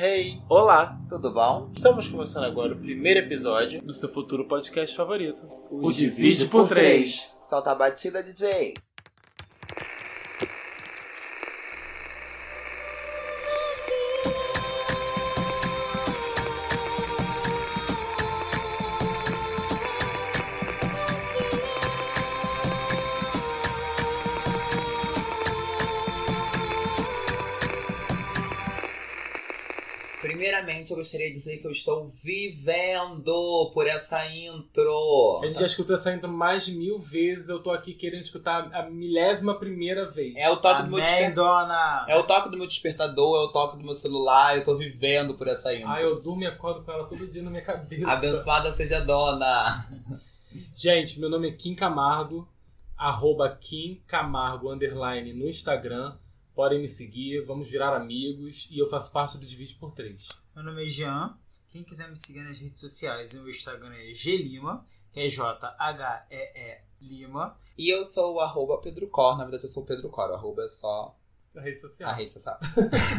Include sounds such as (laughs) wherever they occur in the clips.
Hey! Olá! Tudo bom? Estamos começando agora o primeiro episódio do seu futuro podcast favorito. O Divide por Três. Solta a batida, DJ. Primeiramente, eu gostaria de dizer que eu estou vivendo por essa intro. A gente já escutou essa intro mais de mil vezes. Eu tô aqui querendo escutar a milésima primeira vez. É o toque do meu Amém, despertador. É o toque do meu despertador, é o toque do meu celular, eu tô vivendo por essa intro. Ah, eu durmo e acordo com ela todo dia na minha cabeça. Abençoada seja a dona. Gente, meu nome é Kim Camargo, arroba Kim Camargo underline no Instagram. Podem me seguir, vamos virar amigos e eu faço parte do Divide por Três. Meu nome é Jean. Quem quiser me seguir nas redes sociais, o meu Instagram é glima, que é J-H-E-E Lima. E eu sou o arroba Pedro Cor, na verdade eu sou o Pedro Cor, o arroba é só Na rede social. a rede social.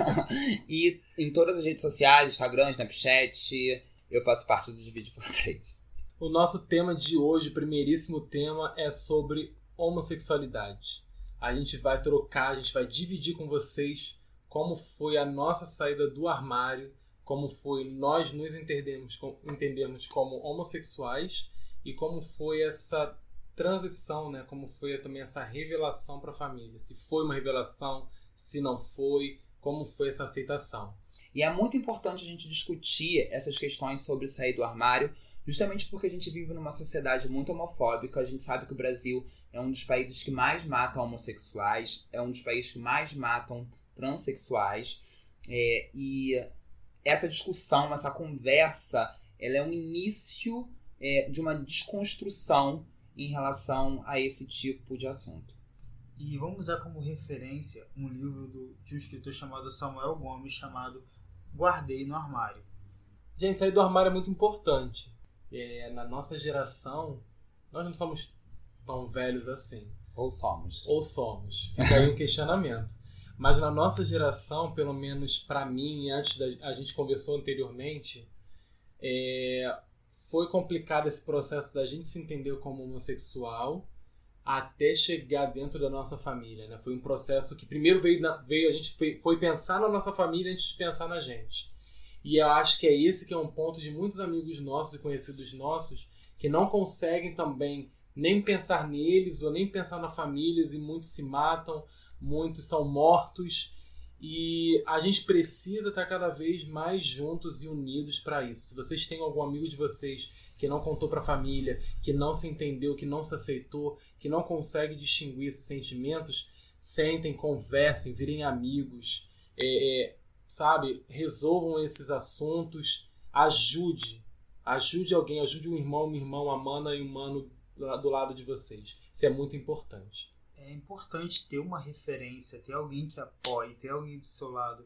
(laughs) e em todas as redes sociais, Instagram, Snapchat, eu faço parte do Divide por Três. O nosso tema de hoje, o primeiríssimo tema, é sobre homossexualidade. A gente vai trocar, a gente vai dividir com vocês como foi a nossa saída do armário, como foi nós nos entendemos, entendemos como homossexuais e como foi essa transição, né? Como foi também essa revelação para a família. Se foi uma revelação, se não foi, como foi essa aceitação. E é muito importante a gente discutir essas questões sobre sair do armário, justamente porque a gente vive numa sociedade muito homofóbica. A gente sabe que o Brasil é um dos países que mais matam homossexuais, é um dos países que mais matam transexuais. É, e essa discussão, essa conversa, ela é um início é, de uma desconstrução em relação a esse tipo de assunto. E vamos usar como referência um livro do- de um escritor chamado Samuel Gomes, chamado Guardei no Armário. Gente, sair do armário é muito importante. É, na nossa geração, nós não somos tão velhos assim. Ou somos. Ou somos. Fica aí um questionamento. Mas na nossa geração, pelo menos pra mim, antes da a gente conversou anteriormente, é, foi complicado esse processo da gente se entender como homossexual até chegar dentro da nossa família. Né? Foi um processo que primeiro veio, na- veio a gente foi, foi pensar na nossa família antes de pensar na gente. E eu acho que é esse que é um ponto de muitos amigos nossos e conhecidos nossos que não conseguem também nem pensar neles ou nem pensar na família e muitos se matam, muitos são mortos e a gente precisa estar cada vez mais juntos e unidos para isso. Se vocês têm algum amigo de vocês que não contou para a família, que não se entendeu, que não se aceitou, que não consegue distinguir esses sentimentos, sentem, conversem, virem amigos, é, é, sabe, resolvam esses assuntos, ajude, ajude alguém, ajude um irmão, uma irmã, uma mana e um mano do do lado de vocês. Isso é muito importante. É importante ter uma referência, ter alguém que apoie, ter alguém do seu lado,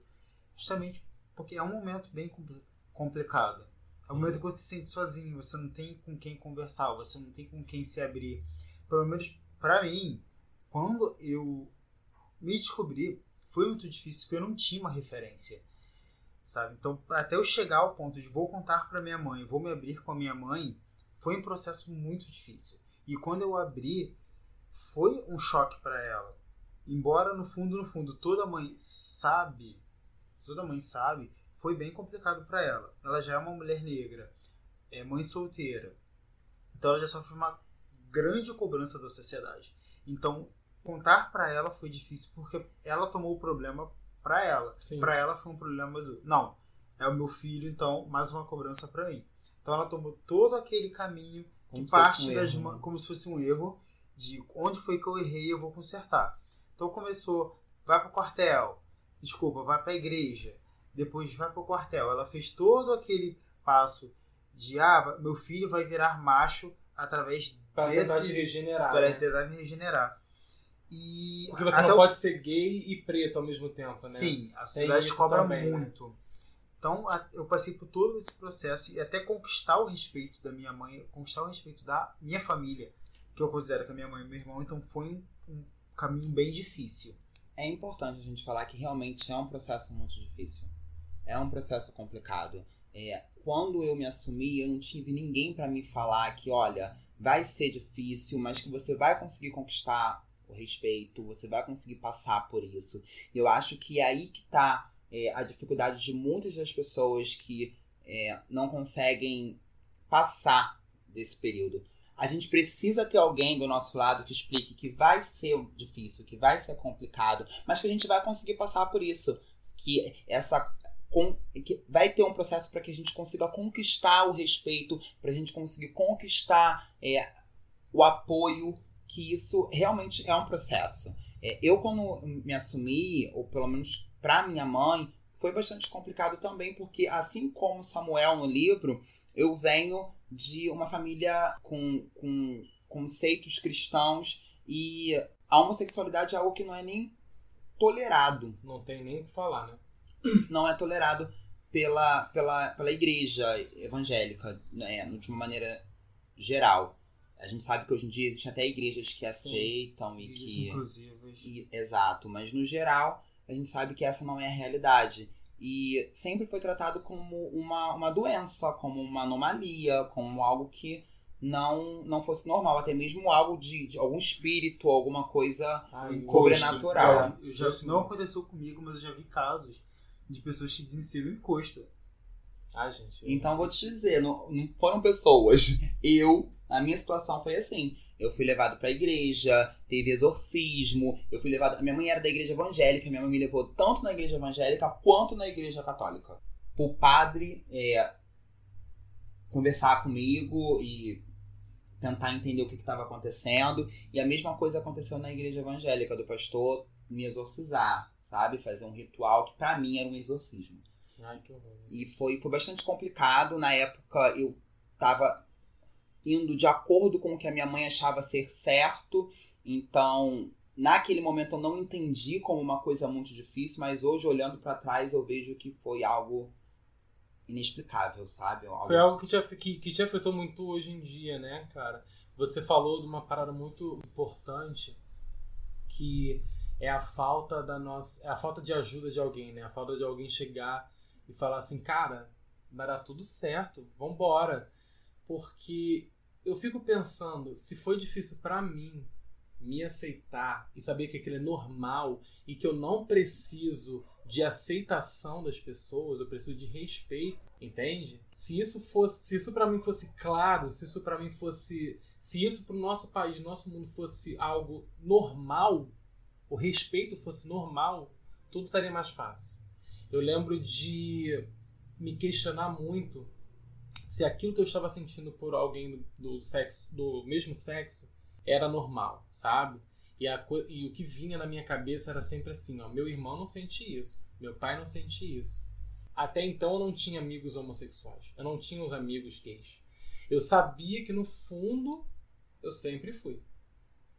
justamente porque é um momento bem compli- complicado. É um momento que você se sente sozinho, você não tem com quem conversar, você não tem com quem se abrir. Pelo menos pra mim, quando eu me descobri, foi muito difícil porque eu não tinha uma referência. Sabe? Então, até eu chegar ao ponto de vou contar pra minha mãe, vou me abrir com a minha mãe, foi um processo muito difícil. E quando eu abri, foi um choque pra ela. Embora no fundo, no fundo, toda mãe sabe, toda mãe sabe, foi bem complicado pra ela. Ela já é uma mulher negra, é mãe solteira. Então ela já sofre uma grande cobrança da sociedade. Então contar pra ela foi difícil porque ela tomou o problema pra ela. Pra ela foi um problema do, não, é o meu filho, então mais uma cobrança pra mim. Então ela tomou todo aquele caminho que parte um das erro, né? como se fosse um erro de onde foi que eu errei eu vou consertar. Então começou, vai pro quartel, desculpa, vai pra igreja, depois vai pro quartel. Ela fez todo aquele passo de ah, meu filho vai virar macho através Para tentar te regenerar. para né? tentar me regenerar. E Porque você não o- pode ser gay e preto ao mesmo tempo, né? Sim, a sociedade cobra também, né? muito. Então a- eu passei por todo esse processo e até conquistar o respeito da minha mãe, conquistar o respeito da minha família, que eu considero que a minha mãe e meu irmão, então foi um, um caminho bem difícil. É importante a gente falar que realmente é um processo muito difícil. é um processo complicado. É, quando eu me assumi, eu não tive ninguém para me falar que, olha, vai ser difícil, mas que você vai conseguir conquistar o respeito, você vai conseguir passar por isso. E eu acho que é aí que tá é, a dificuldade de muitas das pessoas que é, não conseguem passar desse período. A gente precisa ter alguém do nosso lado que explique que vai ser difícil, que vai ser complicado, mas que a gente vai conseguir passar por isso. Que essa que vai ter um processo para que a gente consiga conquistar o respeito, para a gente conseguir conquistar é, o apoio, que isso realmente é um processo. É, eu, quando me assumi, ou pelo menos para minha mãe, foi bastante complicado também, porque assim como Samuel no livro, eu venho de uma família com, com conceitos cristãos e a homossexualidade é algo que não é nem tolerado. Não tem nem o que falar, né? Não é tolerado pela, pela, pela igreja evangélica, né, de uma maneira geral. A gente sabe que hoje em dia existem até igrejas que aceitam Sim, e que. Inclusivas. E, exato, mas no geral a gente sabe que essa não é a realidade. E sempre foi tratado como uma, uma doença, como uma anomalia, como algo que não não fosse normal, até mesmo algo de, de algum espírito, alguma coisa Ai, sobrenatural. Eu já, não aconteceu comigo, mas eu já vi casos de pessoas que dizem ser um encosto. Ah, gente. Então vou te dizer, não, não foram pessoas. (laughs) Eu, a minha situação foi assim. Eu fui levado pra igreja, teve exorcismo, eu fui levado. Minha mãe era da igreja evangélica, minha mãe me levou tanto na igreja evangélica quanto na igreja católica. O padre é, conversar comigo e tentar entender o que estava acontecendo. E a mesma coisa aconteceu na igreja evangélica, do pastor me exorcizar, sabe? Fazer um ritual que para mim era um exorcismo. Ai, que horror. E foi, foi bastante complicado. Na época eu tava indo de acordo com o que a minha mãe achava ser certo. Então, naquele momento eu não entendi como uma coisa muito difícil, mas hoje olhando para trás eu vejo que foi algo inexplicável, sabe? Algo... Foi algo que te, que, que te afetou muito hoje em dia, né, cara? Você falou de uma parada muito importante que é a falta da nossa, é a falta de ajuda de alguém, né? A falta de alguém chegar e falar assim, cara, vai dar tudo certo, vambora. Porque eu fico pensando, se foi difícil para mim me aceitar e saber que aquilo é normal e que eu não preciso de aceitação das pessoas, eu preciso de respeito, entende? Se isso fosse, se isso para mim fosse claro, se isso para mim fosse, se isso para o nosso país, nosso mundo fosse algo normal, o respeito fosse normal, tudo estaria mais fácil. Eu lembro de me questionar muito se aquilo que eu estava sentindo por alguém do, sexo, do mesmo sexo, era normal, sabe? E, a, e o que vinha na minha cabeça era sempre assim, ó, meu irmão não sente isso, meu pai não sente isso. Até então eu não tinha amigos homossexuais, eu não tinha os amigos gays. Eu sabia que no fundo eu sempre fui.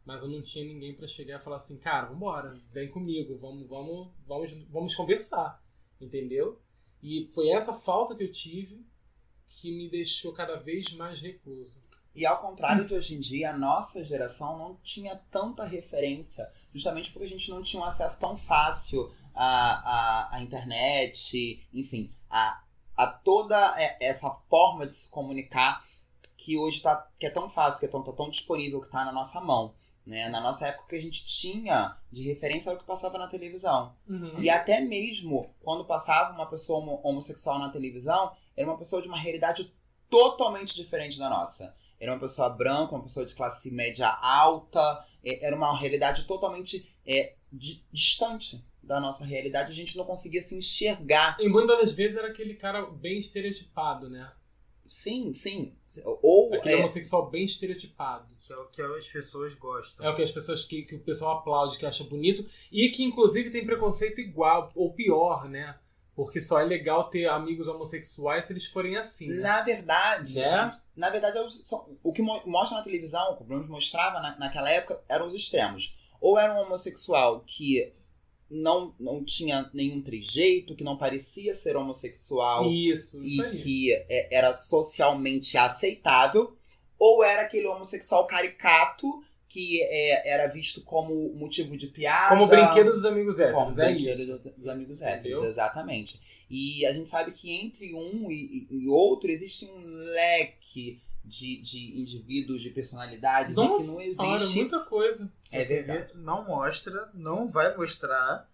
Mas eu não tinha ninguém para chegar e falar assim, cara, vambora, vem comigo, vamos, vamos, vamos, vamos conversar, entendeu? E foi essa falta que eu tive que me deixou cada vez mais recluso. E ao contrário de hoje em dia, a nossa geração não tinha tanta referência, justamente porque a gente não tinha um acesso tão fácil à, à, à internet, enfim, a, a toda essa forma de se comunicar que hoje tá, que é tão fácil, que é tão, tá tão disponível, que está na nossa mão. Né? Na nossa época, que a gente tinha de referência era o que passava na televisão. Uhum. E até mesmo quando passava uma pessoa homossexual na televisão, era uma pessoa de uma realidade totalmente diferente da nossa. Era uma pessoa branca, uma pessoa de classe média alta, é, era uma realidade totalmente é, distante da nossa realidade. A gente não conseguia se enxergar. E muitas das vezes era aquele cara bem estereotipado, né? Sim, sim. Ou aquele é... homossexual bem estereotipado. Que é o que as pessoas gostam. É o que as pessoas que, que o pessoal aplaude, que acha bonito. E que inclusive tem preconceito igual, ou pior, né? Porque só é legal ter amigos homossexuais se eles forem assim. Né? Na verdade, né? na verdade, o que mostra na televisão, o que o mostrava na, naquela época, eram os extremos. Ou era um homossexual que não, não tinha nenhum trejeito, que não parecia ser homossexual isso, e aí. que é, era socialmente aceitável, ou era aquele homossexual caricato que é, era visto como motivo de piada. Como brinquedo dos amigos héteros, como é brinquedo isso. dos amigos héteros, exatamente. E a gente sabe que entre um e, e outro existe um leque de, de indivíduos, de personalidades, Nossa, e que não senhora, existe. muita coisa. É A TV verdade. Não mostra, não vai mostrar.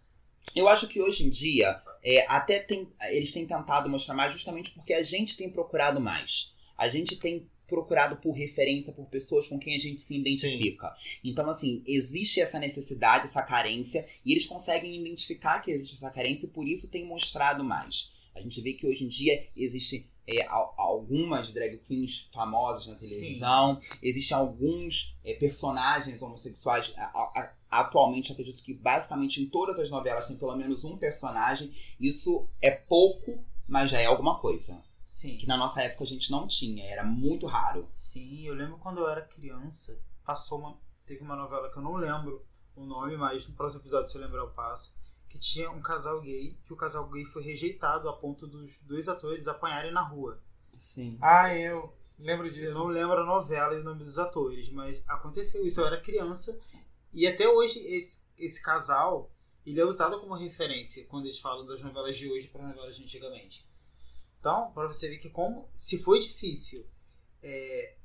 Eu acho que hoje em dia, é, até tem, eles têm tentado mostrar mais justamente porque a gente tem procurado mais. A gente tem procurado por referência, por pessoas com quem a gente se identifica. Então, assim, existe essa necessidade, essa carência, e eles conseguem identificar que existe essa carência e por isso tem mostrado mais. A gente vê que hoje em dia existe é, al- algumas drag queens famosas na Sim. televisão, existem alguns é, personagens homossexuais. a- a- atualmente, acredito que basicamente em todas as novelas tem pelo menos um personagem. Isso é pouco, mas já é alguma coisa. Sim. Que na nossa época a gente não tinha, era muito raro. Sim, eu lembro quando eu era criança, passou uma. Teve uma novela que eu não lembro o nome, mas no próximo episódio, se eu lembrar, eu passo. Que tinha um casal gay, que o casal gay foi rejeitado a ponto dos dois atores apanharem na rua. Sim. Ah, eu lembro Eu disso. não lembro a novela e o nome dos atores, mas aconteceu isso. Eu era criança e até hoje esse, esse casal ele é usado como referência quando eles falam das novelas de hoje para novelas de antigamente. Então, para você ver que como se foi difícil é,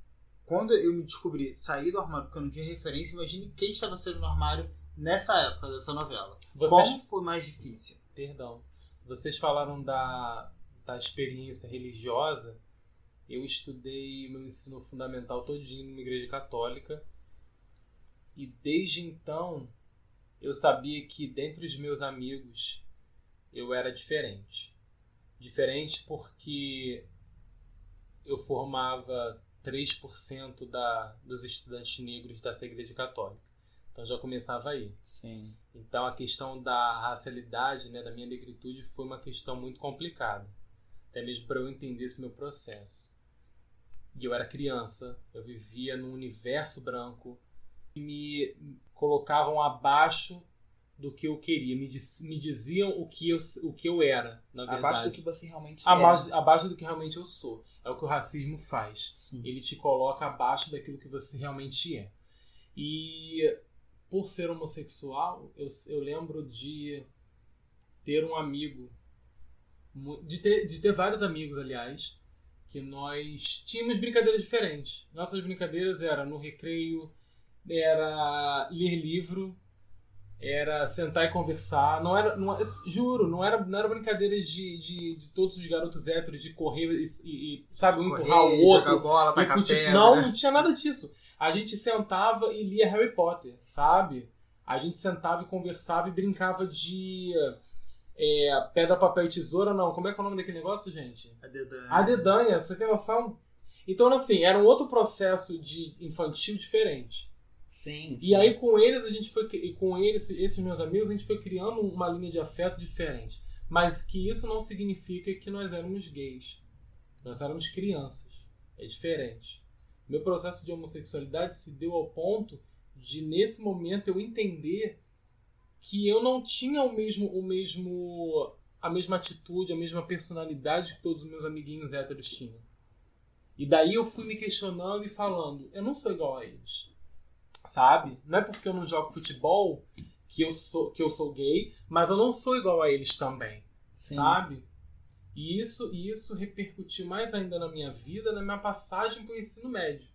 quando eu me descobri sair do armário porque eu não tinha referência, imagine quem estava saindo do armário nessa época dessa novela. Vocês, Como foi mais difícil? perdão, vocês falaram da, da experiência religiosa. Eu estudei meu ensino fundamental todinho numa igreja católica. E desde então, eu sabia que dentre os meus amigos, eu era diferente. Diferente porque eu formava 3% da, dos estudantes negros dessa igreja católica. Então já começava aí. Sim. Então a questão da racialidade, né, da minha negritude, foi uma questão muito complicada. Até mesmo para eu entender esse meu processo. E eu era criança, eu vivia num universo branco me colocavam abaixo do que eu queria, me, diz- me diziam o que, eu, o que eu era, na verdade. Abaixo do que você realmente abaixo, abaixo do que realmente eu sou. É o que o racismo faz é. Sim. ele te coloca abaixo daquilo que você realmente é. E por ser homossexual, eu, eu lembro de ter um amigo, de ter, de ter vários amigos, aliás, que nós tínhamos brincadeiras diferentes. Nossas brincadeiras era no recreio, era ler livro, era sentar e conversar. Não era, não, juro, não era, não era brincadeiras de, de, de todos os garotos héteros de correr e, e- sabe, um empurrar o Correr, outro. bola, E tacar fute- pedra. Não, não tinha nada disso. A gente sentava e lia Harry Potter, sabe? A gente sentava e conversava e brincava de é, pedra, papel e tesoura, não. Como é que é o nome daquele negócio, gente? A dedanha. A dedanha, você tem noção? Então, assim, era um outro processo de infantil diferente. Sim, E aí com eles a gente foi com eles, esses meus amigos, a gente foi criando uma linha de afeto diferente. Mas que isso não significa que nós éramos gays. Nós éramos crianças. É diferente. Meu processo de homossexualidade se deu ao ponto de nesse momento eu entender que eu não tinha o mesmo o mesmo a mesma atitude, a mesma personalidade que todos os meus amiguinhos héteros tinham. E daí eu fui me questionando e falando, eu não sou igual a eles sabe? Não é porque eu não jogo futebol que eu sou que eu sou gay, mas eu não sou igual a eles também, Sim. sabe? E isso e isso repercutiu mais ainda na minha vida, na minha passagem para o ensino médio,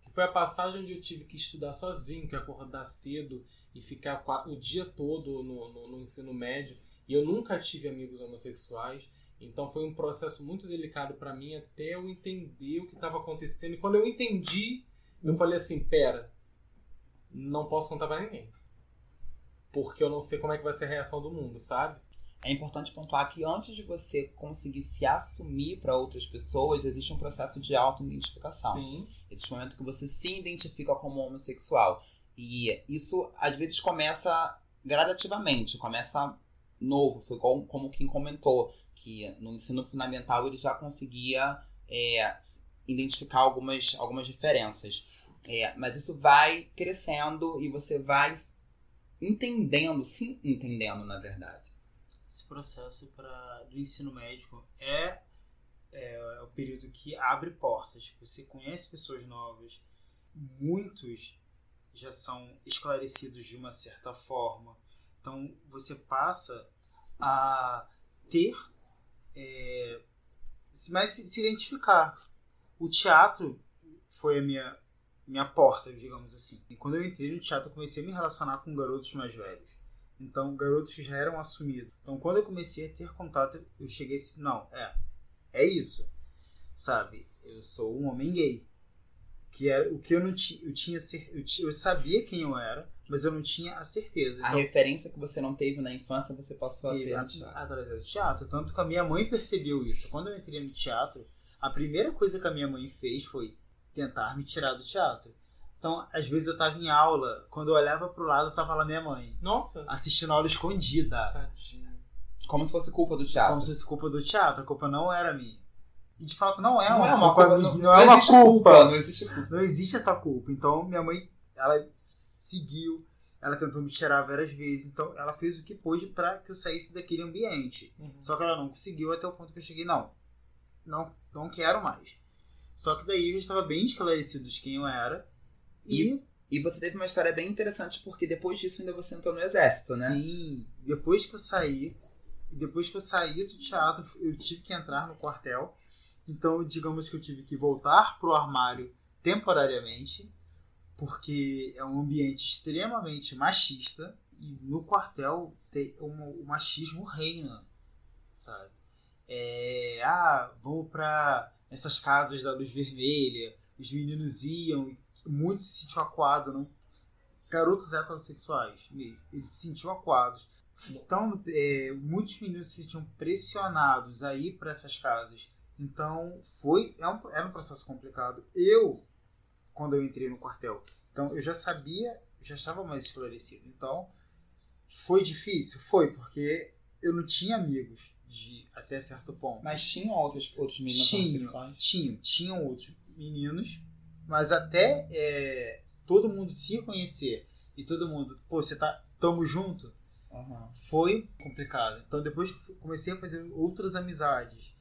que foi a passagem onde eu tive que estudar sozinho, que acordar cedo e ficar o dia todo no, no, no ensino médio. E eu nunca tive amigos homossexuais. Então foi um processo muito delicado para mim até eu entender o que estava acontecendo. E quando eu entendi, eu falei assim: pera, não posso contar pra ninguém. Porque eu não sei como é que vai ser a reação do mundo, sabe? É importante pontuar que antes de você conseguir se assumir para outras pessoas, existe um processo de auto-identificação. Sim. Existe um momento que você se identifica como homossexual. E isso, às vezes, começa gradativamente, começa novo. Foi como, como quem comentou, que no ensino fundamental ele já conseguia é, identificar algumas, algumas diferenças. É, mas isso vai crescendo e você vai entendendo, se entendendo, na verdade. Esse processo pra, do ensino médico é, é o período que abre portas. Você conhece pessoas novas, muitos já são esclarecidos de uma certa forma. Então você passa a ter é, se, se identificar. O teatro foi a minha, minha porta, digamos assim. E quando eu entrei no teatro, eu comecei a me relacionar com garotos mais velhos. Então, garotos que já eram assumidos. Então, quando eu comecei a ter contato, eu cheguei assim, não, é, é isso. Sabe? Eu sou um homem gay. Que era o que eu não tinha, eu tinha, eu, eu sabia quem eu era, mas eu não tinha a certeza. A Então, referência que você não teve na infância, você passou a ter a- no teatro. através do teatro. Tanto que a minha mãe percebeu isso. Quando eu entrei no teatro, a primeira coisa que a minha mãe fez foi tentar me tirar do teatro. Então, às vezes eu tava em aula, quando eu olhava pro lado, tava lá minha mãe, Nossa. assistindo a aula escondida. Tadinho. Como se fosse culpa do teatro. Como se fosse culpa do teatro, a culpa não era minha. E de fato não é não uma, é uma culpa culpa, minha, não, não, é uma existe culpa. Não existe culpa. Não existe essa culpa. Então, minha mãe, ela seguiu, ela tentou me tirar várias vezes. Então, ela fez o que pôde para que eu saísse daquele ambiente. Uhum. Só que ela não conseguiu até o ponto que eu cheguei, não, não, não quero mais. Só que daí eu já estava bem esclarecido de quem eu era. E, E você teve uma história bem interessante, porque depois disso ainda você entrou no exército, né? sim, depois que eu saí, depois que eu saí do teatro, eu tive que entrar no quartel. Então, digamos que eu tive que voltar pro armário temporariamente, porque é um ambiente extremamente machista e no quartel tem um, o machismo reina, sabe? É, ah, vamos pra essas casas da luz vermelha, os meninos iam, e muitos se sentiam acuados, não? garotos heterossexuais mesmo, eles se sentiam acuados. Então, é, muitos meninos se sentiam pressionados a ir para essas casas. Então, foi é um, era um processo complicado. Eu, quando eu entrei no quartel, então eu já sabia, já estava mais esclarecido. Então, foi difícil? Foi, porque eu não tinha amigos de até certo ponto. Mas tinham outros, outros meninos homossexuais? tinham, tinham outros meninos, mas até é, todo mundo se conhecer e todo mundo, pô, você tá, tamo junto, Aham. foi complicado. Então depois comecei a fazer outras amizades,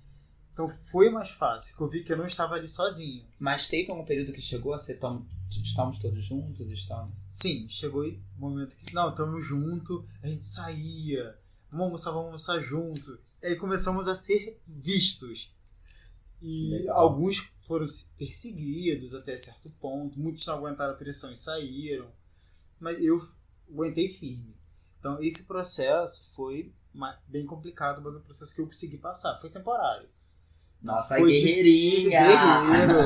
então foi mais fácil, que eu vi que eu não estava ali sozinho. Mas teve um período que chegou a ser tão. Estamos todos juntos? Estamos. Sim, chegou o momento que, não, tamo junto, a gente saía, vamos almoçar, vamos almoçar junto. E aí começamos a ser vistos. E Legal. alguns foram perseguidos até certo ponto, muitos não aguentaram a pressão e saíram. Mas eu aguentei firme. Então esse processo foi bem complicado, mas é um processo que eu consegui passar. Foi temporário. Nossa, Foi guerreirinha! guerreiro.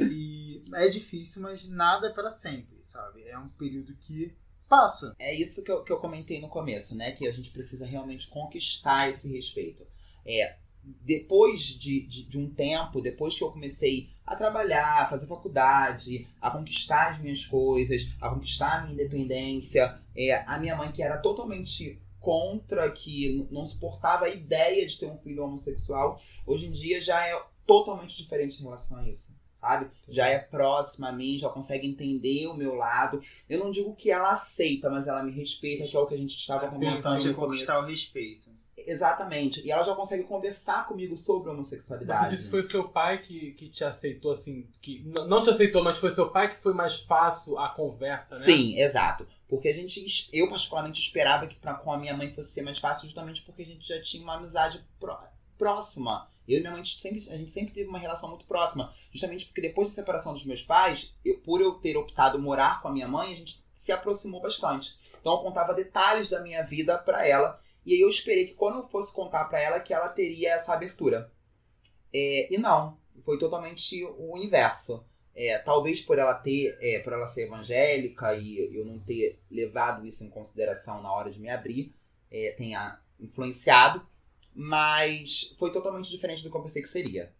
(laughs) e é difícil, mas nada é para sempre, sabe? É um período que passa. É isso que eu, que eu comentei no começo, né? Que a gente precisa realmente conquistar esse respeito. É, depois de, de, de um tempo, depois que eu comecei a trabalhar, a fazer faculdade, a conquistar as minhas coisas, a conquistar a minha independência, é, a minha mãe que era totalmente contra, que não suportava a ideia de ter um filho homossexual, hoje em dia já é totalmente diferente em relação a isso. Sabe? Já é próxima a mim, já consegue entender o meu lado. Eu não digo que ela aceita, mas ela me respeita, que é o que a gente estava comentando é no começo. conquistar o respeito. Exatamente. E ela já consegue conversar comigo sobre a homossexualidade. Você disse que foi seu pai que, que te aceitou, assim, que não te aceitou, mas foi seu pai que foi mais fácil a conversa, né? Sim, exato. Porque a gente, eu particularmente esperava que pra, com a minha mãe fosse ser mais fácil, justamente porque a gente já tinha uma amizade pró- próxima. Eu e minha mãe, sempre, a gente sempre teve uma relação muito próxima. Justamente porque depois da separação dos meus pais, eu, por eu ter optado morar com a minha mãe, a gente se aproximou bastante. Então eu contava detalhes da minha vida pra ela. E aí eu esperei que quando eu fosse contar pra ela, que ela teria essa abertura. É, e não, foi totalmente o inverso. É, talvez por ela ter, é, por ela ser evangélica e eu não ter levado isso em consideração na hora de me abrir, é, tenha influenciado, mas foi totalmente diferente do que eu pensei que seria.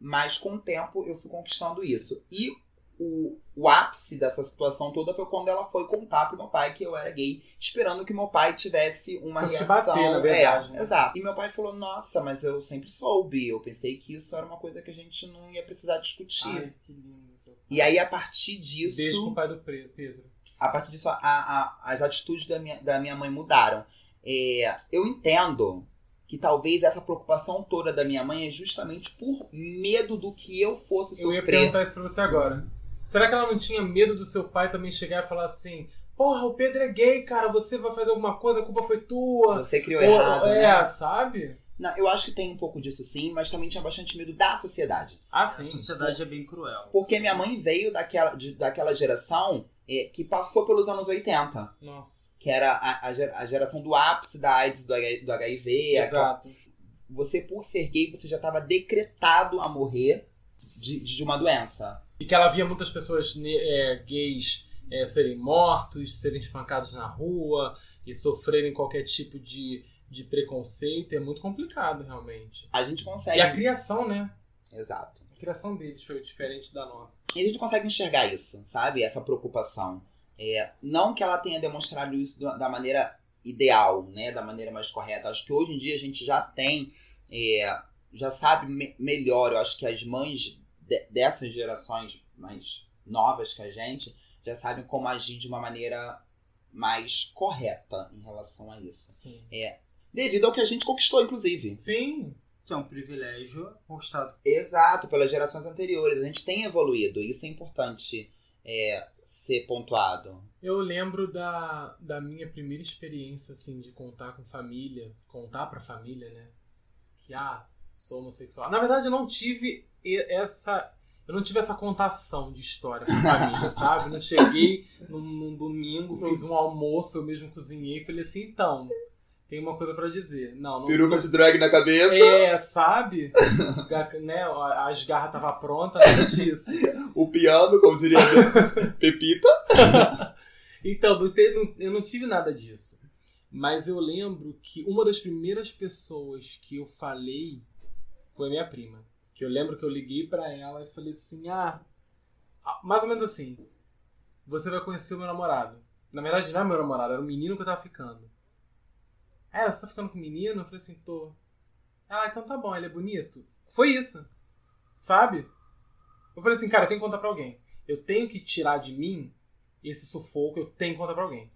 Mas com o tempo eu fui conquistando isso. E o, o ápice dessa situação toda foi quando ela foi contar pro meu pai que eu era gay, esperando que meu pai tivesse uma te reação. bater, na verdade, é, né? Exato. E meu pai falou: Nossa, mas eu sempre soube. Eu pensei que isso era uma coisa que a gente não ia precisar discutir. Ai, que lindo. seu pai. E aí, a partir disso, Beijo pro pai do Pedro. a partir disso, a- a- as atitudes da minha, da minha mãe mudaram. É, eu entendo que talvez essa preocupação toda da minha mãe é justamente por medo do que eu fosse Eu ia sofrer. perguntar isso pra você agora. Será que ela não tinha medo do seu pai também chegar e falar assim: Porra, o Pedro é gay, cara, você vai fazer alguma coisa, a culpa foi tua. Você criou Ou- errado, é, né? sabe? Não, eu acho que tem um pouco disso sim, mas também tinha bastante medo da sociedade. Ah, A sim. sociedade é bem cruel. Porque minha mãe veio daquela, de- daquela geração é, que passou pelos anos 80. Nossa. Que era a, a, ger- a geração do ápice da AIDS, do, do HIV. aquela- Exato. Você, por ser gay, você já estava decretado a morrer de, de uma doença. E que ela via muitas pessoas é, gays é, serem mortos, serem espancados na rua e sofrerem qualquer tipo de, de preconceito. É muito complicado, realmente. A gente consegue. E a criação, né? Exato. A criação deles foi diferente da nossa. E a gente consegue enxergar isso, sabe? Essa preocupação. É, não que ela tenha demonstrado isso da da maneira ideal, né? Da maneira mais correta. Acho que hoje em dia a gente já tem, é, já sabe me- melhor. Eu acho que as mães de- dessas gerações mais novas que a gente já sabem como agir de uma maneira mais correta em relação a isso. Sim. Devido ao que a gente conquistou, inclusive. Sim. Que é um privilégio conquistado. Exato, pelas gerações anteriores. A gente tem evoluído. Isso é importante é, ser pontuado. Eu lembro da, da minha primeira experiência, assim, de contar com família, contar pra família, né? Que, ah, sou homossexual. Na verdade, eu não tive essa. Eu não tive essa contação de história com a família, sabe? Não cheguei num, num domingo, fiz um almoço, eu mesmo cozinhei e falei assim, então, tem uma coisa pra dizer. Não, não. de drag na cabeça. É, sabe? (laughs) Né, as garras estavam prontas, nada disso. O piano, como diria (laughs) Pepita. (laughs) Então, eu não tive nada disso. Mas eu lembro que uma das primeiras pessoas que eu falei foi a minha prima. Que eu lembro que eu liguei pra ela e falei assim: ah, ah, mais ou menos assim. Você vai conhecer o meu namorado. Na verdade, não é meu namorado, era o menino que eu tava ficando. É, você tá ficando com o menino? Eu falei assim: tô. Ah, então tá bom, ele é bonito. Foi isso. Sabe? Eu falei assim: cara, eu tenho que contar pra alguém. Eu tenho que tirar de mim esse sufoco, eu tenho que contar pra alguém.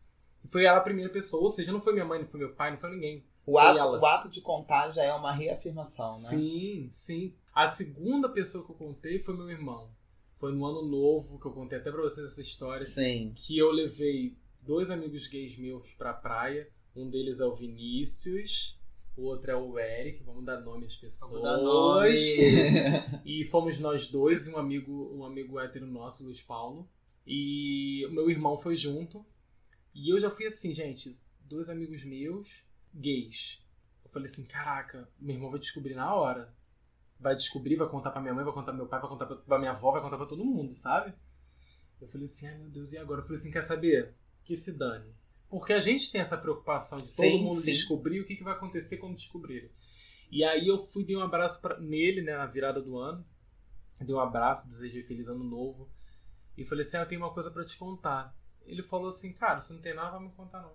E foi ela a primeira pessoa, ou seja, não foi minha mãe, não foi meu pai, não foi ninguém. O ato, o ato de contar já é uma reafirmação, né? Sim, sim. A segunda pessoa que eu contei foi meu irmão. Foi no ano novo que eu contei até pra vocês essa história. Sim. Que eu levei dois amigos gays meus pra praia. Um deles é o Vinícius, o outro é o Eric. Vamos dar nome às pessoas. Vamos dar nome. (laughs) E fomos nós dois e um amigo, um amigo hétero nosso, Luiz Paulo. E o meu irmão foi junto. E eu já fui assim, gente, dois amigos meus, gays. Eu falei assim, caraca, meu irmão vai descobrir na hora. Vai descobrir, vai contar pra minha mãe, vai contar pro meu pai, vai contar pra- pra minha avó, vai contar pra todo mundo, sabe? Eu falei assim, ai meu Deus, e agora? Eu falei assim, quer saber? Que se dane. Porque a gente tem essa preocupação de todo Sim, mundo sim. descobrir o que, que vai acontecer quando descobrirem. E aí eu fui, dei um abraço pra, nele, né, na virada do ano. Dei um abraço, desejei feliz ano novo. E falei assim, ah, eu tenho uma coisa pra te contar. Ele falou assim, cara, você não tem nada pra me contar não.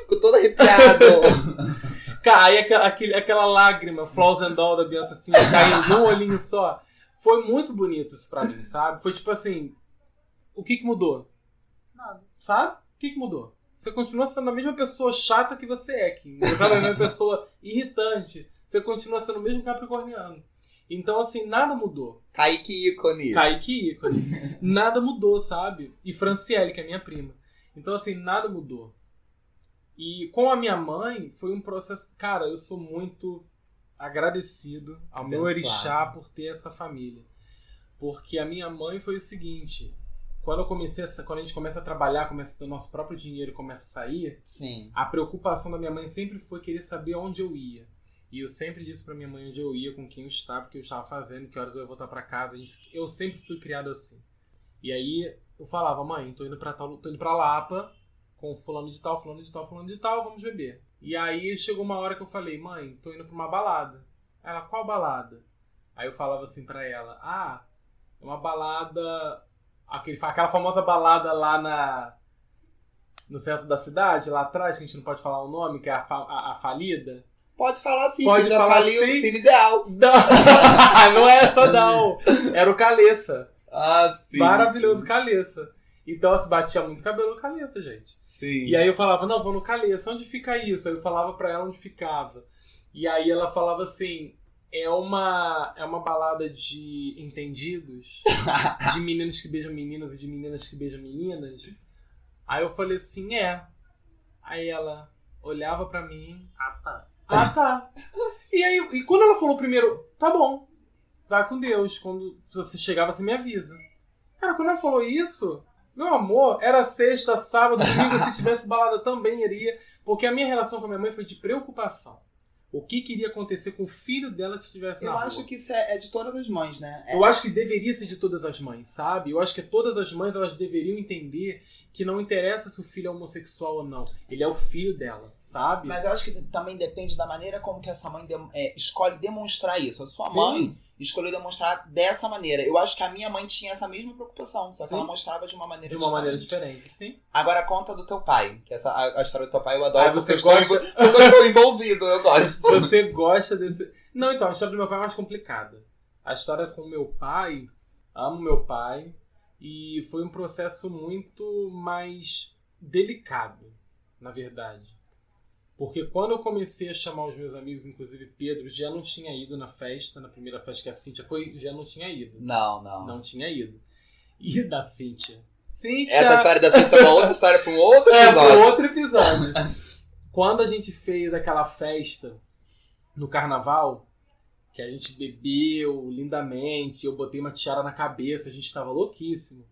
Fico todo arrepiado. (laughs) Cara, aí aquela, aquele- aquela lágrima, Flaws and All da Beyoncé, assim, caindo num olhinho só. Foi muito bonito isso pra mim, sabe? Foi tipo assim, o que que mudou? Nada. Sabe? O que que mudou? Você continua sendo a mesma pessoa chata que você é, Kim. Você é a mesma pessoa irritante. Você continua sendo o mesmo capricorniano. Então, assim, nada mudou. Kaique ícone. Kaique ícone. Nada mudou, sabe? E Franciele, que é minha prima. Então, assim, nada mudou. E com a minha mãe, foi um processo. Cara, eu sou muito agradecido ao meu orixá por ter essa família. Porque a minha mãe foi o seguinte. Quando eu comecei a, quando a gente começa a trabalhar, começa a ter o nosso próprio dinheiro, começa a sair, Sim. a preocupação da minha mãe sempre foi querer saber onde eu ia. E eu sempre disse pra minha mãe onde eu ia, com quem eu estava, o que eu estava fazendo, que horas eu ia voltar pra casa. Gente- Eu sempre fui criado assim. E aí eu falava, mãe, tô indo pra tal, tô indo pra Lapa com fulano de tal, fulano de tal, fulano de tal, vamos beber. E aí chegou uma hora que eu falei, mãe, tô indo pra uma balada. Ela, qual balada? Aí eu falava assim pra ela, ah, é uma balada, aquele, aquela famosa balada lá na no centro da cidade, lá atrás, que a gente não pode falar o nome, que é a, a- a falida. Pode falar sim, Pode já falar falei sim. o Cine Ideal. (laughs) Não, (laughs) não é essa não. Era o Caleça. Ah, sim. Maravilhoso Caleça. Então, assim, batia muito cabelo no Caleça, gente. Sim. E aí eu falava, não, vou no Caleça, onde fica isso? Aí eu falava pra ela onde ficava. E aí ela falava assim, é uma, é uma balada de entendidos, (laughs) de meninos que beijam meninas e de meninas que beijam meninas. Aí eu falei assim, é. Aí ela olhava pra mim, Ah, tá. Ah, tá. E aí, e quando ela falou primeiro, tá bom, vai com Deus. Quando você chegar, você me avisa. Cara, quando ela falou isso, meu amor, era sexta, sábado, domingo, se (laughs) tivesse balada também iria. Porque a minha relação com a minha mãe foi de preocupação. O que queria acontecer com o filho dela se estivesse na Eu rua. acho que isso é, é de todas as mães, né? É- Eu acho que deveria ser de todas as mães, sabe? Eu acho que todas as mães elas deveriam entender que não interessa se o filho é homossexual ou não. Ele é o filho dela, sabe? Mas eu acho que também depende da maneira como que essa mãe dem- é, escolhe demonstrar isso. A sua Sim. mãe escolheu demonstrar dessa maneira. Eu acho que a minha mãe tinha essa mesma preocupação, só que Sim. ela mostrava de uma maneira de uma diferente. maneira diferente, sim. Agora conta do teu pai, que essa, a, a história do teu pai eu adoro Ah, você eu estou gosta- eu estou envolvido, eu gosto. (laughs) Você gosta desse. Não, então, a história do meu pai é mais complicada. A história com meu pai, amo meu pai, e foi um processo muito mais delicado, na verdade. Porque quando eu comecei a chamar os meus amigos, inclusive Pedro, já não tinha ido na festa, na primeira festa que a Cíntia foi, já não tinha ido. Não, não. Não tinha ido. E da Cíntia. Cíntia! Essa história da Cintia é uma outra história para um (laughs) outro É, episódio. foi outro episódio. Quando a gente fez aquela festa no carnaval, que a gente bebeu lindamente, eu botei uma tiara na cabeça, a gente tava louquíssimo.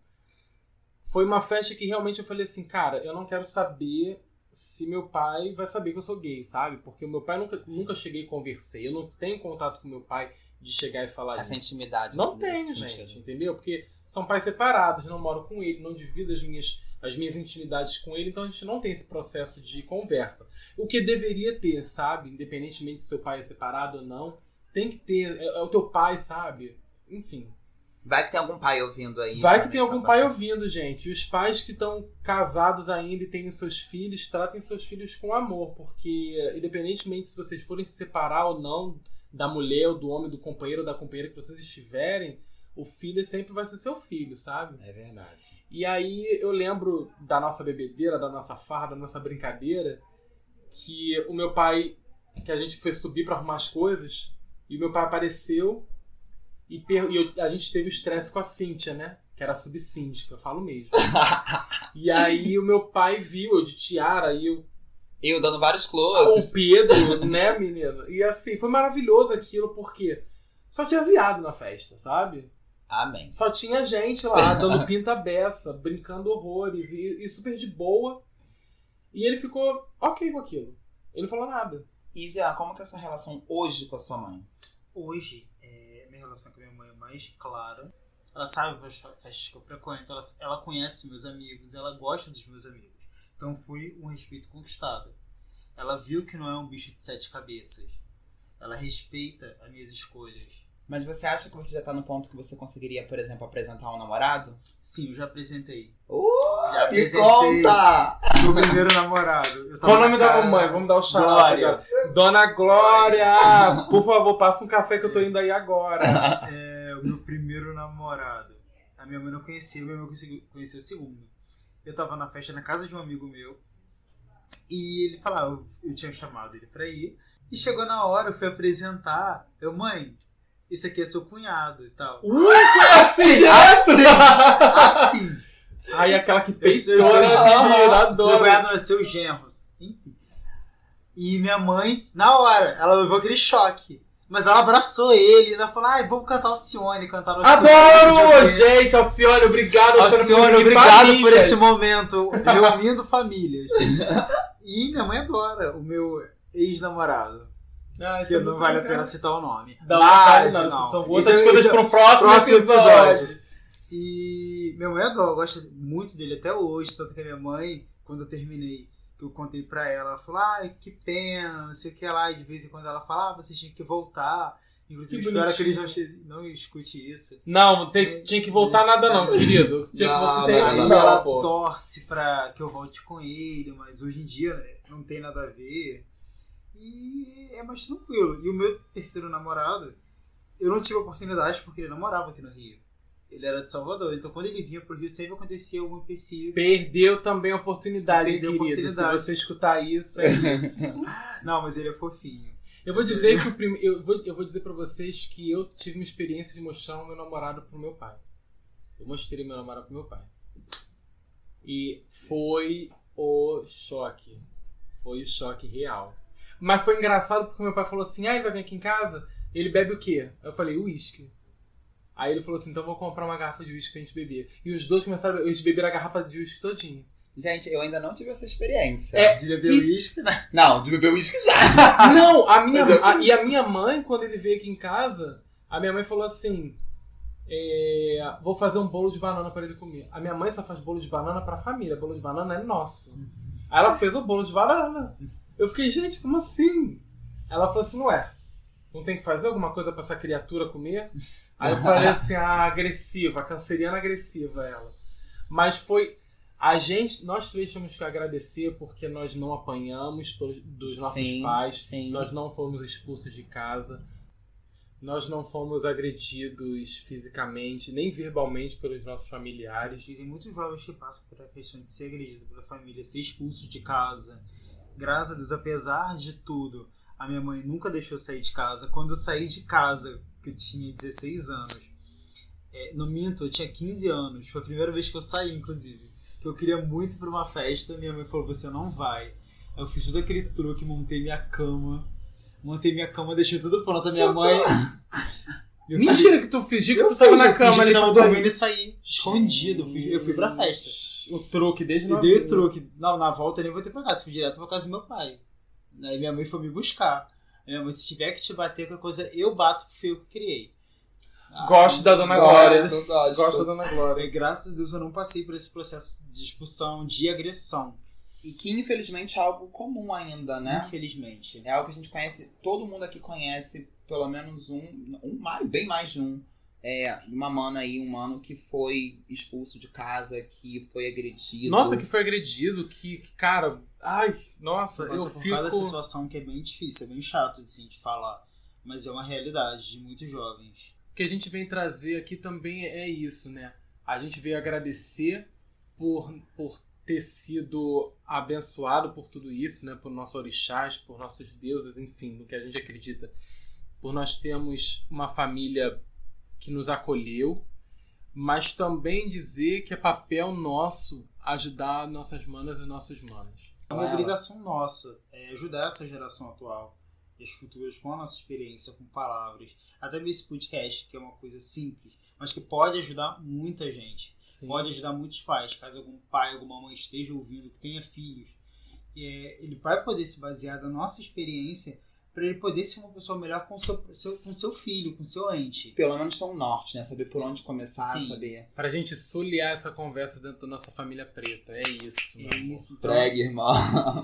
Foi uma festa que realmente eu falei assim, cara, eu não quero saber se meu pai vai saber que eu sou gay, sabe? Porque o meu pai nunca, nunca cheguei e conversei. Eu não tenho contato com meu pai de chegar e falar Essa disso. intimidade. Não tenho, sentido. gente, entendeu? Porque são pais separados, não moro com ele, não divido as minhas, as minhas intimidades com ele, então a gente não tem esse processo de conversa. O que deveria ter, sabe? Independentemente se seu pai é separado ou não, tem que ter. É, é o teu pai, sabe? Enfim. Vai que tem algum pai ouvindo aí. Vai que também tem algum pai ouvindo, gente. E os pais que estão casados ainda e têm os seus filhos, tratem seus filhos com amor, porque independentemente se vocês forem se separar ou não da mulher ou do homem, do companheiro ou da companheira que vocês estiverem, o filho sempre vai ser seu filho, sabe? É verdade. E aí eu lembro da nossa bebedeira, da nossa farra, da nossa brincadeira, que o meu pai, que a gente foi subir pra arrumar as coisas, e o meu pai apareceu e, per- e eu- a gente teve o estresse com a Cíntia, né? Que era subsíndica, eu falo mesmo. (laughs) e aí o meu pai viu eu de tiara e eu Eu dando vários o closes. Pedro, né, menina? E assim, foi maravilhoso aquilo, porque só tinha viado na festa, sabe? Amém. Só tinha gente lá dando (laughs) pinta beça, brincando horrores e, e super de boa. E ele ficou ok com aquilo. Ele não falou nada. E já, como que é essa relação hoje com a sua mãe? Hoje, é, minha relação com a minha mãe é mais clara. Ela sabe as festas que eu frequento, ela, ela conhece meus amigos, ela gosta dos meus amigos. Então foi um respeito conquistado. Ela viu que não é um bicho de sete cabeças. Ela respeita as minhas escolhas. Mas você acha que você já tá no ponto que você conseguiria, por exemplo, apresentar um namorado? Sim, eu já apresentei. Uh, Já me apresentei. conta! Meu primeiro namorado. Eu tava Qual o nome da mamãe? Vamos dar o charada Glória. Dona Glória! Por favor, passa um café que eu tô indo aí agora. (laughs) É, o meu primeiro namorado. A minha mãe não conhecia, minha mãe conheceu o segundo. Eu tava na festa na casa de um amigo meu. E ele falava, eu, eu tinha chamado ele pra ir. E chegou na hora, eu fui apresentar. Eu, mãe, esse aqui é seu cunhado e tal. Ui, foi assim! assim! Assim! (laughs) Aí aquela que o né, seu- Adoro. cunhado é seu genros. Enfim. E minha mãe, na hora, ela levou aquele choque. Mas ela abraçou ele e ainda falou: ai, vamos cantar o Cione, cantar o Adoro! Gente, Alcione, obrigado. Alcione, por unir obrigado por famílias. esse momento, reunindo (laughs) famílias. E minha mãe adora o meu ex-namorado, Ah, isso que é não vale a pena citar o nome. Não, Mas, não, não, são Isso outras é- coisas isso é- pro próximo, próximo episódio. episódio. E minha mãe adora, gosta muito dele até hoje, tanto que a minha mãe, quando eu terminei, que eu contei pra ela, ela falou, ai, que pena, não sei o que lá, e de vez em quando ela fala, ah, vocês tinham que voltar. Inclusive, Que espero que eles não, não escute isso. Não, tem- tinha que voltar nada não, querido. (laughs) Tinha que Não, voltar assim, não, não, ela pô. torce pra que eu volte com ele, mas hoje em dia né, não tem nada a ver. E é mais tranquilo. E o meu terceiro namorado, eu não tive oportunidade porque ele namorava aqui no Rio. Ele era de Salvador, então quando ele vinha pro Rio sempre acontecia algum empecilho. Perdeu também a oportunidade, Perdeu querido. oportunidade. Se você escutar isso, é (laughs) isso. Não, mas ele é fofinho. Eu vou dizer que o prime... eu, vou, eu vou dizer pra vocês que eu tive uma experiência de mostrar o meu namorado pro meu pai. Eu mostrei meu namorado pro meu pai. E foi o choque. Foi o choque real. Mas foi engraçado porque meu pai falou assim: ah, ele vai vir aqui em casa? Ele bebe o quê? Eu falei: uísque. Aí ele falou assim: então vou comprar uma garrafa de uísque pra gente beber. E os dois começaram a eles beberam a garrafa de uísque todinha. Gente, eu ainda não tive essa experiência. É, De beber E- uísque, né? Não, de beber uísque já. (laughs) Não, a minha, a- e a minha mãe, quando ele veio aqui em casa, a minha mãe falou assim: é, vou fazer um bolo de banana pra ele comer. A minha mãe só faz bolo de banana pra família, bolo de banana é nosso. Aí ela fez o bolo de banana. Eu fiquei, gente, como assim? Ela falou assim: não é. Não tem que fazer alguma coisa pra essa criatura comer? Aí eu falei assim: ah, agressiva, canceriana agressiva ela. Mas foi. A gente, nós três temos que agradecer porque nós não apanhamos pelos- dos nossos Sim, pais, sim. nós não fomos expulsos de casa, nós não fomos agredidos fisicamente, nem verbalmente pelos nossos familiares. Sim, tem muitos jovens que passam por a questão de ser agredido pela família, ser expulso de casa. Graças a Deus, apesar de tudo, a minha mãe nunca deixou eu sair de casa. Quando eu saí de casa, que eu tinha 16 anos, é, no minto, eu tinha 15 anos. Foi a primeira vez que eu saí, inclusive. Que eu queria muito ir pra uma festa, minha mãe falou: você não vai. Eu fiz todo aquele truque, montei minha cama. Montei minha cama, deixei tudo pronto. A minha mãe. (laughs) Meu pai- Mentira que tu fingiu que eu tu tava fui, na eu cama ali que tava dormindo e saí escondido. Eu fui, eu fui pra festa. O truque desde E novinho. dei o truque. Não, na volta eu nem voltei pra casa, fui direto pra casa do meu pai. Aí minha mãe foi me buscar. Minha mãe, se tiver que te bater com coisa, eu bato porque foi eu que criei. Ah, Gosto da Dona Glória. Gosto, gosto. Gosto da Dona Glória. E graças a Deus eu não passei por esse processo de expulsão, de agressão. E que infelizmente é algo comum ainda, né? Infelizmente. É algo que a gente conhece, todo mundo aqui conhece pelo menos um, um mais, bem mais de um. É, uma mana aí, um mano que foi expulso de casa, que foi agredido. Nossa, que foi agredido, que, que, cara. Ai, nossa, Passa eu por fico. cada situação que é bem difícil, é bem chato assim, de falar. Mas é uma realidade de muitos jovens. O que a gente vem trazer aqui também é isso, né? A gente veio agradecer por, por ter sido abençoado por tudo isso, né? Por nossos orixás, por nossos deuses, enfim, no que a gente acredita. Por nós termos uma família que nos acolheu, mas também dizer que é papel nosso ajudar nossas manas e nossos manos. É uma obrigação nossa é ajudar essa geração atual e as futuras com a nossa experiência, com palavras. Até mesmo esse podcast, que é uma coisa simples, mas que pode ajudar muita gente. Sim. Pode ajudar muitos pais. Caso algum pai, alguma mãe esteja ouvindo, que tenha filhos, é, ele vai poder se basear na nossa experiência para ele poder ser uma pessoa melhor com seu, seu, com seu filho, com seu ente. Pelo menos ter um norte, né? Saber por onde começar, Sim. saber. Pra gente solear essa conversa dentro da nossa família preta. É isso. É amor. isso. Então, Pregue, irmão.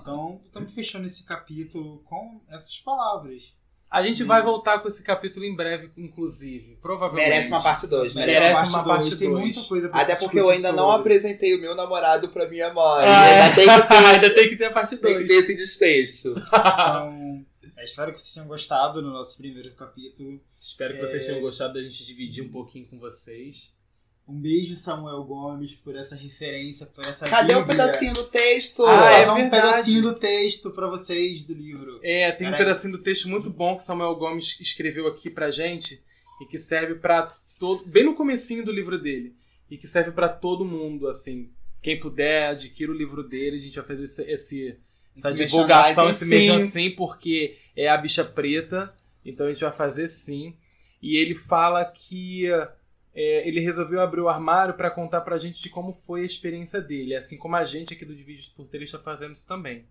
então, estamos fechando esse capítulo com essas palavras. A gente vai voltar com esse capítulo em breve, inclusive. Provavelmente. Merece uma parte 2, Merece merece. uma dois, parte Tem dois. muita coisa pra Até porque eu ainda não sobre. apresentei o meu namorado pra minha mãe. Ah, é. Ainda tem que ter, (laughs) Ainda tem que ter a parte tem que 2. ter esse desfecho. (laughs) (laughs) Então, eu espero que vocês tenham gostado no nosso primeiro capítulo. Espero que vocês É. tenham gostado da gente dividir um pouquinho com vocês. Um beijo, Samuel Gomes, por essa referência, por essa Cadê o bíblia. pedacinho do texto? Ah, Vou é passar um verdade. pedacinho do texto pra vocês do livro. É, tem um pedacinho do texto muito bom que Samuel Gomes escreveu aqui pra gente e que serve pra todo, bem no comecinho do livro dele e que serve pra todo mundo, assim. Quem puder adquira o livro dele, a gente vai fazer esse, esse- essa divulgação, esse mesmo assim, porque é a bicha preta, então a gente vai fazer sim. E ele fala que é, ele resolveu abrir o armário para contar pra gente de como foi a experiência dele, assim como a gente aqui do Divididos por Três está fazendo isso também.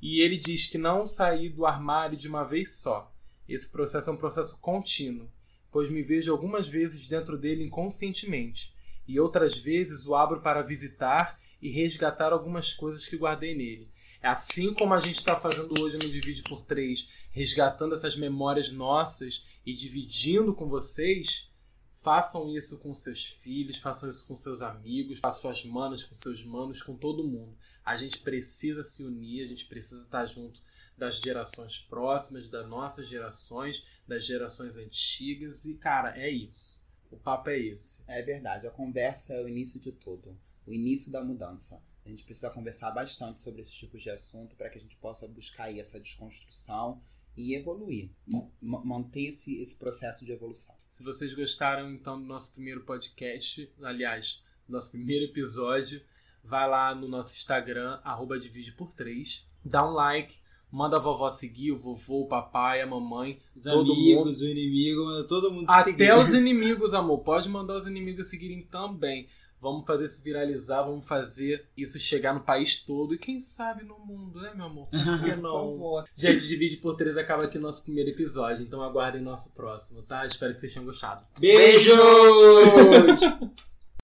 E ele diz que não sair do armário de uma vez só. Esse processo é um processo contínuo, pois me vejo algumas vezes dentro dele inconscientemente, e outras vezes o abro para visitar e resgatar algumas coisas que guardei nele. É assim como a gente está fazendo hoje no Divide por Três, resgatando essas memórias nossas e dividindo com vocês. Façam isso com seus filhos, façam isso com seus amigos, façam suas manas com seus manos, com todo mundo. A gente precisa se unir, a gente precisa estar junto das gerações próximas, das nossas gerações, das gerações antigas e, cara, é isso. O papo é esse. É verdade, a conversa é o início de tudo. O início da mudança. A gente precisa conversar bastante sobre esses tipos de assunto para que a gente possa buscar aí essa desconstrução e evoluir. Ma- manter esse, esse processo de evolução. Se vocês gostaram então do nosso primeiro podcast, aliás, do nosso primeiro episódio, vai lá no nosso Instagram, arroba divide por 3, dá um like, Manda a vovó seguir, o vovô, o papai, a mamãe. Os Todo amigos, o inimigo, manda todo mundo Até seguir. os inimigos, amor. Pode mandar os inimigos seguirem também. Vamos fazer isso viralizar, vamos fazer isso chegar no país todo e quem sabe no mundo, né, meu amor? Por que (laughs) não? Gente, divide por três acaba aqui nosso primeiro episódio. Então aguardem nosso próximo, tá? Espero que vocês tenham gostado. Beijos! (laughs)